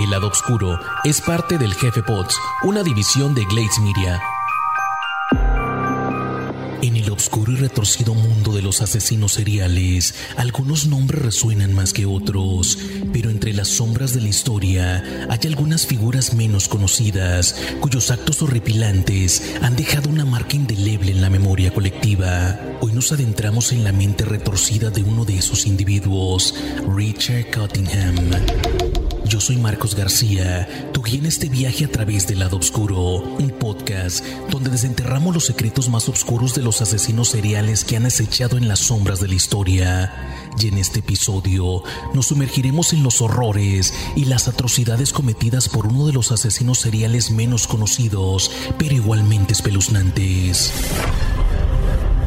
El lado oscuro es parte del Jefe Pods, una división de Glades Media. En el oscuro y retorcido mundo de los asesinos seriales, algunos nombres resuenan más que otros, pero entre las sombras de la historia hay algunas figuras menos conocidas cuyos actos horripilantes han dejado una marca indeleble en la memoria colectiva. Hoy nos adentramos en la mente retorcida de uno de esos individuos, Richard Cottingham. Yo soy Marcos García, tu guía en este viaje a través del lado oscuro, un podcast donde desenterramos los secretos más oscuros de los asesinos seriales que han acechado en las sombras de la historia. Y en este episodio nos sumergiremos en los horrores y las atrocidades cometidas por uno de los asesinos seriales menos conocidos, pero igualmente espeluznantes.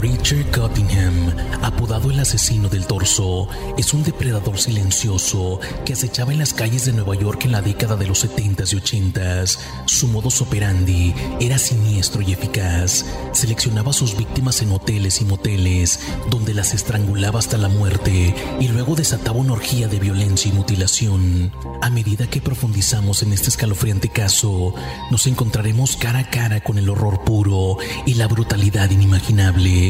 Richard Cottingham, apodado el asesino del torso, es un depredador silencioso que acechaba en las calles de Nueva York en la década de los 70s y 80s. Su modus operandi era siniestro y eficaz. Seleccionaba a sus víctimas en hoteles y moteles, donde las estrangulaba hasta la muerte y luego desataba una orgía de violencia y mutilación. A medida que profundizamos en este escalofriante caso, nos encontraremos cara a cara con el horror puro y la brutalidad inimaginable.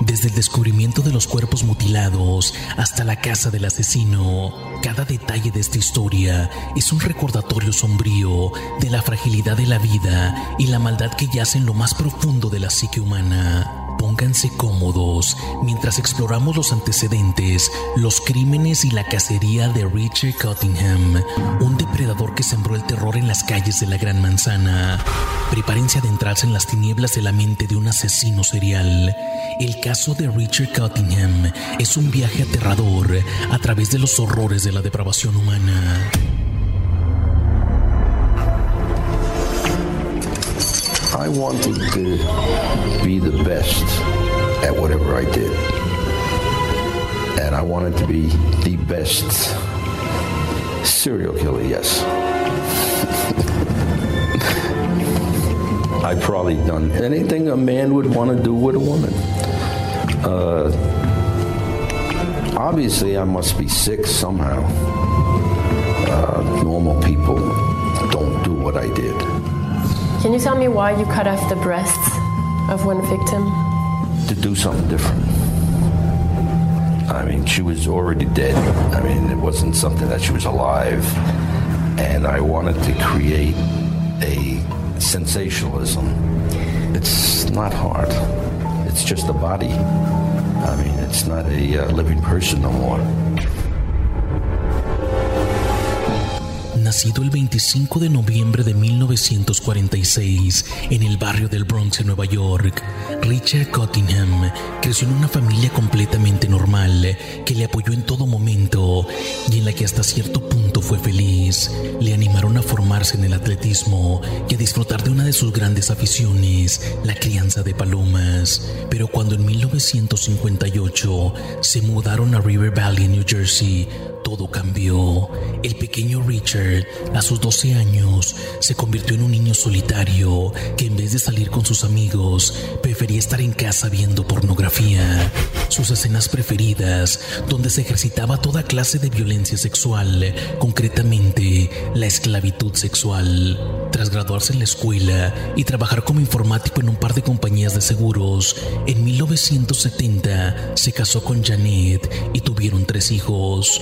Desde el descubrimiento de los cuerpos mutilados hasta la casa del asesino, cada detalle de esta historia es un recordatorio sombrío de la fragilidad de la vida y la maldad que yace en lo más profundo de la psique humana. Pónganse cómodos mientras exploramos los antecedentes, los crímenes y la cacería de Richard Cottingham, un depredador que sembró el terror en las calles de la Gran Manzana. Prepárense a adentrarse en las tinieblas de la mente de un asesino serial. El caso de Richard Cottingham es un viaje aterrador a través de los horrores de la depravación humana. I wanted to be the best at whatever I did. And I wanted to be the best serial killer, yes. I've probably done anything a man would want to do with a woman. Uh, obviously, I must be sick somehow. Uh, normal people don't do what I did. Can you tell me why you cut off the breasts of one victim? to do something different. I mean, she was already dead. I mean, it wasn't something that she was alive. And I wanted to create a sensationalism. It's not hard, it's just a body. I mean, it's not a uh, living person no more. Nacido el 25 de noviembre de 1946 en el barrio del Bronx en Nueva York, Richard Cottingham creció en una familia completamente normal que le apoyó en todo momento y en la que hasta cierto punto fue feliz. Le animaron a formarse en el atletismo y a disfrutar de una de sus grandes aficiones, la crianza de palomas. Pero cuando en 1958 se mudaron a River Valley, New Jersey, todo cambió. El pequeño Richard, a sus 12 años, se convirtió en un niño solitario que en vez de salir con sus amigos, prefería estar en casa viendo pornografía. Sus escenas preferidas, donde se ejercitaba toda clase de violencia sexual, concretamente la esclavitud sexual. Tras graduarse en la escuela y trabajar como informático en un par de compañías de seguros, en 1970 se casó con Janet y tuvieron tres hijos.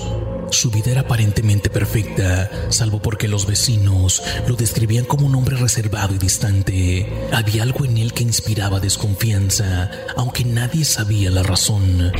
Su vida era aparentemente perfecta, salvo porque los vecinos lo describían como un hombre reservado y distante. Había algo en él que inspiraba desconfianza, aunque nadie sabía la razón.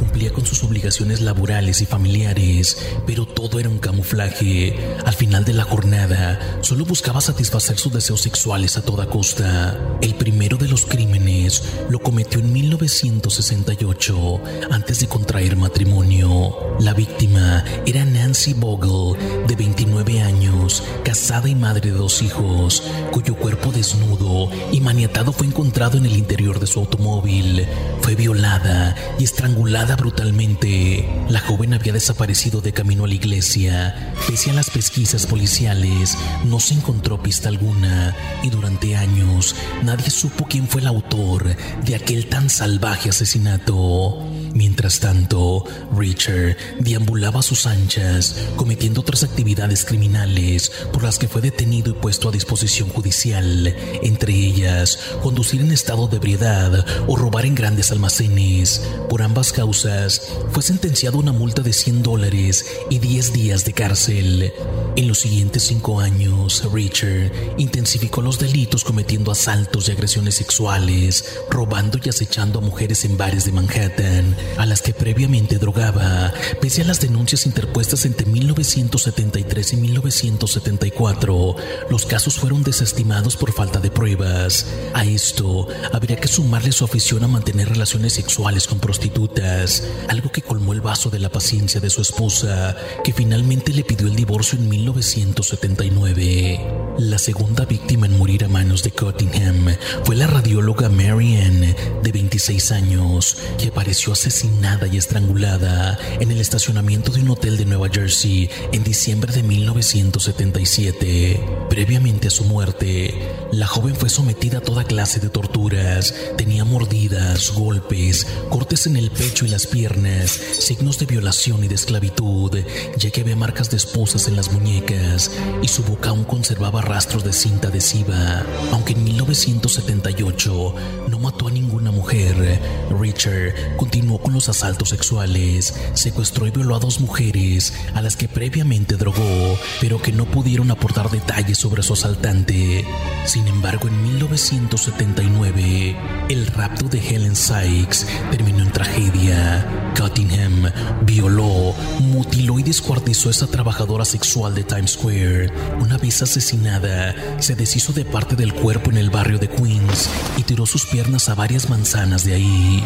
Cumplía con sus obligaciones laborales y familiares, pero todo era un camuflaje. Al final de la jornada, solo buscaba satisfacer sus deseos sexuales a toda costa. El primero de los crímenes lo cometió en 1968, antes de contraer matrimonio. La víctima era Nancy Bogle, de 29 años, casada y madre de dos hijos, cuyo cuerpo desnudo y maniatado fue encontrado en el interior de su automóvil. Fue violada y estrangulada brutalmente. La joven había desaparecido de camino a la iglesia. Pese a las pesquisas policiales, no se encontró pista alguna y durante años nadie supo quién fue el autor de aquel tan salvaje asesinato. Mientras tanto, Richard deambulaba a sus anchas, cometiendo otras actividades criminales por las que fue detenido y puesto a disposición judicial, entre ellas conducir en estado de ebriedad o robar en grandes almacenes. Por ambas causas, fue sentenciado a una multa de 100 dólares y 10 días de cárcel. En los siguientes cinco años, Richard intensificó los delitos cometiendo asaltos y agresiones sexuales, robando y acechando a mujeres en bares de Manhattan, a las que previamente drogaba. Pese a las denuncias interpuestas entre 1973 y 1974, los casos fueron desestimados por falta de pruebas. A esto habría que sumarle su afición a mantener relaciones sexuales con prostitutas, algo que colmó el vaso de la paciencia de su esposa, que finalmente le pidió el divorcio en 1979. La segunda víctima en morir a manos de Cottingham fue la radióloga Mary Ann, de 26 años, que apareció asesinada y estrangulada en el estacionamiento de un hotel de Nueva Jersey en diciembre de 1977. Previamente a su muerte, la joven fue sometida a toda clase de torturas. Tenía mordidas, golpes, cortes en el pecho y las piernas, signos de violación y de esclavitud, ya que había marcas de esposas en las muñecas y su boca aún conservaba rastros de cinta adhesiva. Aunque en 1978 no mató a ninguna mujer, Richard continuó con los asaltos sexuales, secuestró y violó a dos mujeres a las que previamente drogó, pero que no pudieron aportar detalles sobre su asaltante. Sin embargo, en 1979, el rapto de Helen Sykes terminó en tragedia. Cottingham violó, mutiló y descuartizó a esa trabajadora sexual de Times Square. Una vez asesinada, se deshizo de parte del cuerpo en el barrio de Queens y tiró sus piernas a varias manzanas de ahí.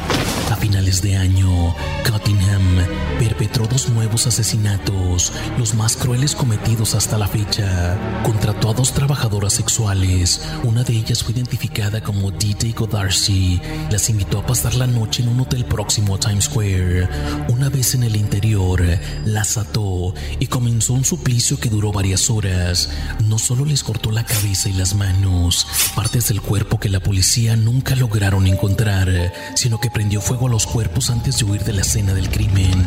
A finales de año, Cottingham perpetró dos nuevos asesinatos, los más crueles cometidos hasta la fecha. Contrató a dos trabajadoras sexuales. Una de ellas fue identificada como D.J. Godarcy. Las invitó a pasar la noche en un hotel próximo a Times Square. Una vez en el interior, las ató y comenzó un suplicio que duró varias horas. No solo les cortó la cabeza y las manos, partes del cuerpo que la policía nunca lograron encontrar, sino que prendió fuego a los cuerpos antes de huir de la escena del crimen.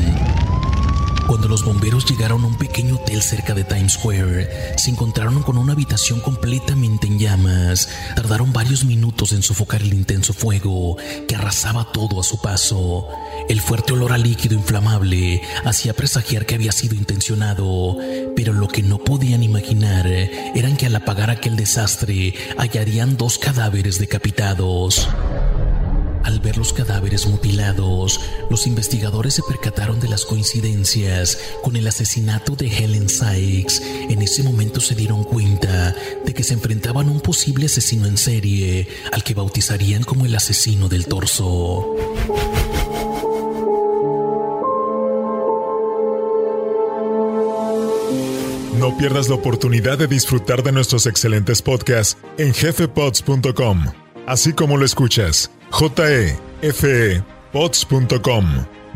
Cuando los bomberos llegaron a un pequeño hotel cerca de Times Square, se encontraron con una habitación completamente en llamas. Tardaron varios minutos en sofocar el intenso fuego que arrasaba todo a su paso. El fuerte olor a líquido inflamable hacía presagiar que había sido intencionado, pero lo que no podían imaginar eran que al apagar aquel desastre hallarían dos cadáveres decapitados. Al ver los cadáveres mutilados, los investigadores se percataron de las coincidencias con el asesinato de Helen Sykes. En ese momento se dieron cuenta de que se enfrentaban a un posible asesino en serie, al que bautizarían como el asesino del torso. No pierdas la oportunidad de disfrutar de nuestros excelentes podcasts en jefepods.com, así como lo escuchas jefepods.com,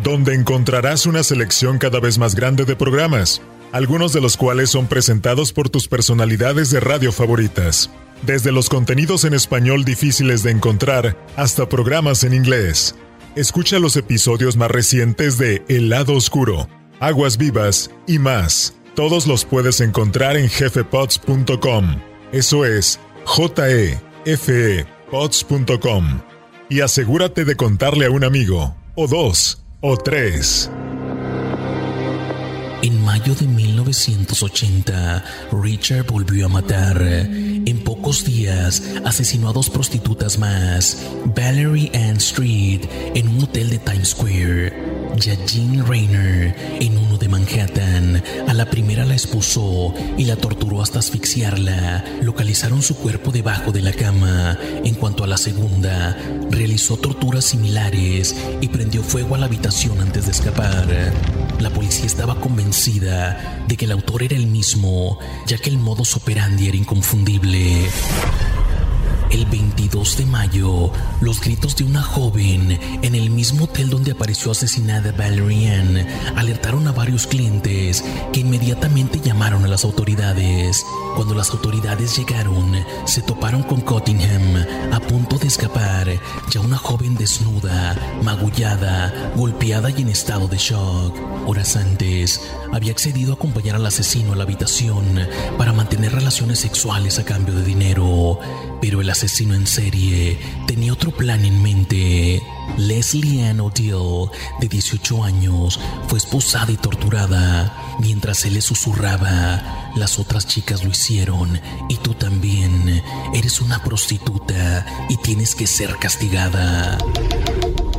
donde encontrarás una selección cada vez más grande de programas, algunos de los cuales son presentados por tus personalidades de radio favoritas. Desde los contenidos en español difíciles de encontrar hasta programas en inglés. Escucha los episodios más recientes de El lado oscuro, Aguas vivas y más. Todos los puedes encontrar en jefepods.com. Eso es j f -E pods.com y asegúrate de contarle a un amigo, o dos, o tres. En mayo de 1980, Richard volvió a matar. En pocos días asesinó a dos prostitutas más, Valerie Ann Street, en un hotel de Times Square. Jean Rayner en uno de Manhattan. A la primera la expuso y la torturó hasta asfixiarla. Localizaron su cuerpo debajo de la cama. En cuanto a la segunda, realizó torturas similares y prendió fuego a la habitación antes de escapar. La policía estaba convencida de que el autor era el mismo, ya que el modus operandi era inconfundible. El 22 de mayo, los gritos de una joven en el mismo hotel donde apareció asesinada Valerian a varios clientes que inmediatamente llamaron a las autoridades. Cuando las autoridades llegaron, se toparon con Cottingham a punto de escapar, ya una joven desnuda, magullada, golpeada y en estado de shock. Horas antes, había accedido a acompañar al asesino a la habitación para mantener relaciones sexuales a cambio de dinero, pero el asesino en serie tenía otro plan en mente. Leslie Ann O'Deal, de 18 años, fue esposada y torturada. Mientras él le susurraba, las otras chicas lo hicieron y tú también. Eres una prostituta y tienes que ser castigada.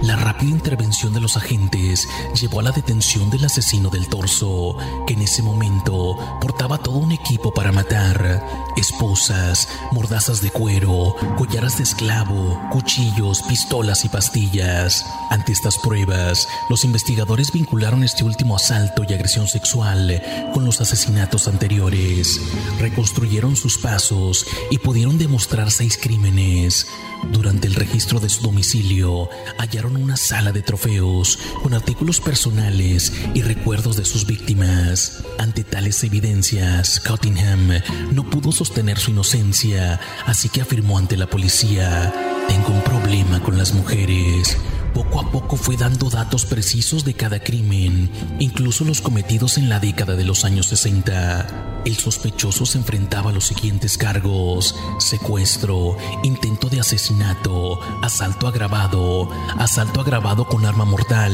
La rápida intervención de los agentes llevó a la detención del asesino del torso, que en ese momento portaba todo un equipo para matar, esposas, mordazas de cuero, collaras de esclavo, cuchillos, pistolas y pastillas. Ante estas pruebas, los investigadores vincularon este último asalto y agresión sexual con los asesinatos anteriores, reconstruyeron sus pasos y pudieron demostrar seis crímenes. Durante el registro de su domicilio, hallaron una sala de trofeos con artículos personales y recuerdos de sus víctimas. Ante tales evidencias, Cottingham no pudo sostener su inocencia, así que afirmó ante la policía, tengo un problema con las mujeres. Poco a poco fue dando datos precisos de cada crimen, incluso los cometidos en la década de los años 60. El sospechoso se enfrentaba a los siguientes cargos: secuestro, intento de asesinato, asalto agravado, asalto agravado con arma mortal,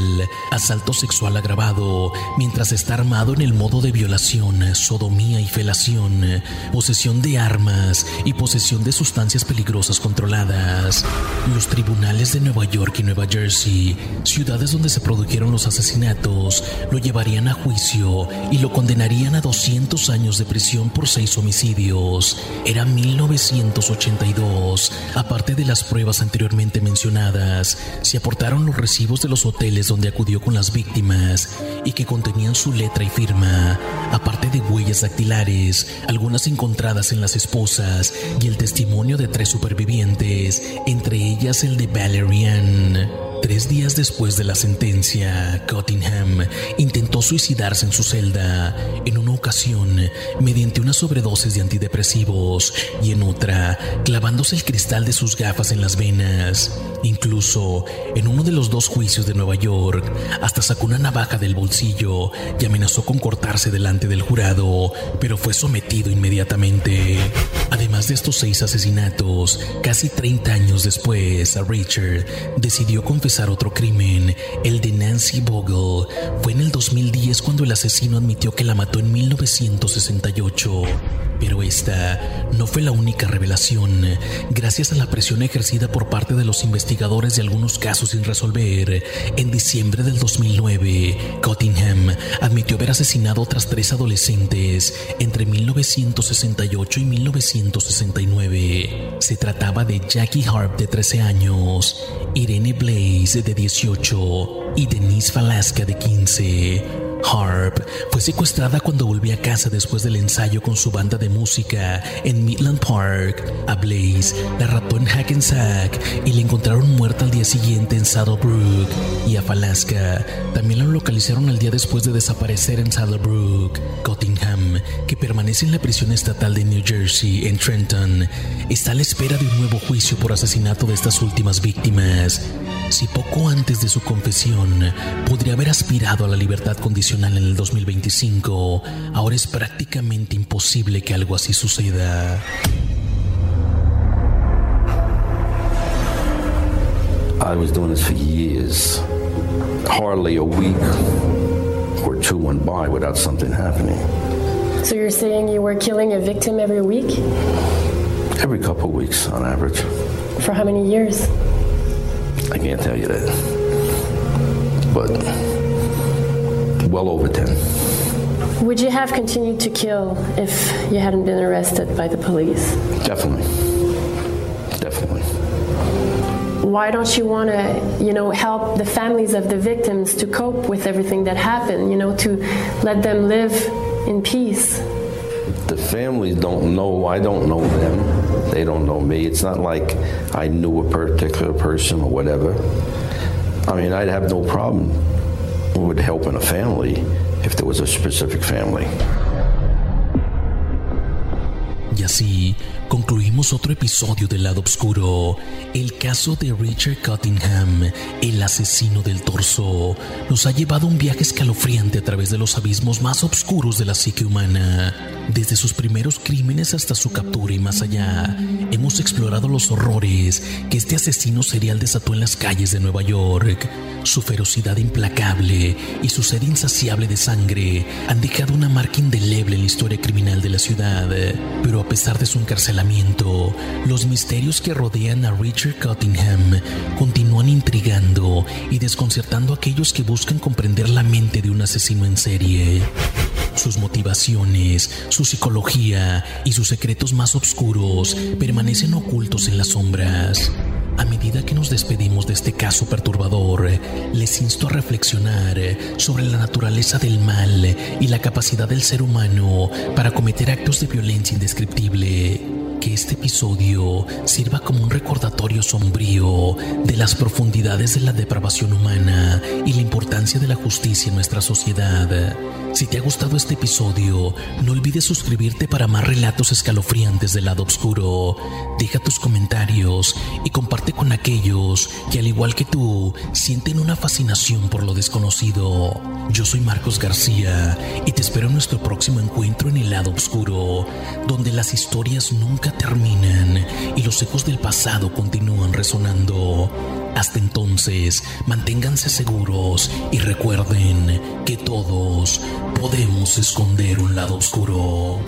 asalto sexual agravado, mientras está armado en el modo de violación, sodomía y felación, posesión de armas y posesión de sustancias peligrosas controladas. Los tribunales de Nueva York y Nueva Jersey, ciudades donde se produjeron los asesinatos, lo llevarían a juicio y lo condenarían a 200 años de prisión por seis homicidios. Era 1982. Aparte de las pruebas anteriormente mencionadas, se aportaron los recibos de los hoteles donde acudió con las víctimas y que contenían su letra y firma, aparte de huellas dactilares, algunas encontradas en las esposas y el testimonio de tres supervivientes, entre ellas el de Valerian. Tres días después de la sentencia, Cottingham intentó suicidarse en su celda, en una ocasión mediante una sobredosis de antidepresivos y en otra clavándose el cristal de sus gafas en las venas. Incluso en uno de los dos juicios de Nueva York, hasta sacó una navaja del bolsillo y amenazó con cortarse delante del jurado, pero fue sometido inmediatamente. Además de estos seis asesinatos, casi 30 años después, Richard decidió confesar otro crimen, el de Nancy Bogle. Fue en el 2010 cuando el asesino admitió que la mató en 1968. Pero esta no fue la única revelación. Gracias a la presión ejercida por parte de los investigadores de algunos casos sin resolver, en diciembre del 2009, Cottingham admitió haber asesinado otras tres adolescentes entre 1968 y 1969. Se trataba de Jackie Harp de 13 años, Irene Blaze de 18 y Denise Falasca de 15. Harp fue secuestrada cuando volvió a casa después del ensayo con su banda de música en Midland Park. A Blaze la raptó en Hackensack y la encontraron muerta al día siguiente en Saddlebrook. Y a Falaska también la localizaron al día después de desaparecer en Saddlebrook. Que permanece en la prisión estatal de New Jersey en Trenton, está a la espera de un nuevo juicio por asesinato de estas últimas víctimas. Si poco antes de su confesión podría haber aspirado a la libertad condicional en el 2025, ahora es prácticamente imposible que algo así suceda. I was doing this for years. Hardly a week or two went by without something happening. So you're saying you were killing a victim every week? Every couple weeks on average. For how many years? I can't tell you that. But well over 10. Would you have continued to kill if you hadn't been arrested by the police? Definitely. Definitely. Why don't you want to, you know, help the families of the victims to cope with everything that happened, you know, to let them live in peace? The families don't know, I don't know them. They don't know me. It's not like I knew a particular person or whatever. I mean, I'd have no problem with helping a family if there was a specific family. Y así concluimos otro episodio del lado oscuro. El caso de Richard Cottingham, el asesino del torso, nos ha llevado un viaje escalofriante a través de los abismos más oscuros de la psique humana. Desde sus primeros crímenes hasta su captura y más allá, hemos explorado los horrores que este asesino serial desató en las calles de Nueva York. Su ferocidad implacable y su sed insaciable de sangre han dejado una marca indeleble en la historia criminal de la ciudad. Pero a pesar de su encarcelamiento, los misterios que rodean a Richard Cottingham continúan intrigando y desconcertando a aquellos que buscan comprender la mente de un asesino en serie. Sus motivaciones, su psicología y sus secretos más oscuros permanecen ocultos en las sombras. A medida que nos despedimos de este caso perturbador, les insto a reflexionar sobre la naturaleza del mal y la capacidad del ser humano para cometer actos de violencia indescriptible. Que este episodio sirva como un recordatorio sombrío de las profundidades de la depravación humana y la importancia de la justicia en nuestra sociedad. Si te ha gustado este episodio, no olvides suscribirte para más relatos escalofriantes del lado oscuro. Deja tus comentarios y comparte con aquellos que, al igual que tú, sienten una fascinación por lo desconocido. Yo soy Marcos García y te espero en nuestro próximo encuentro en el lado oscuro, donde las historias terminan y los ecos del pasado continúan resonando. Hasta entonces, manténganse seguros y recuerden que todos podemos esconder un lado oscuro.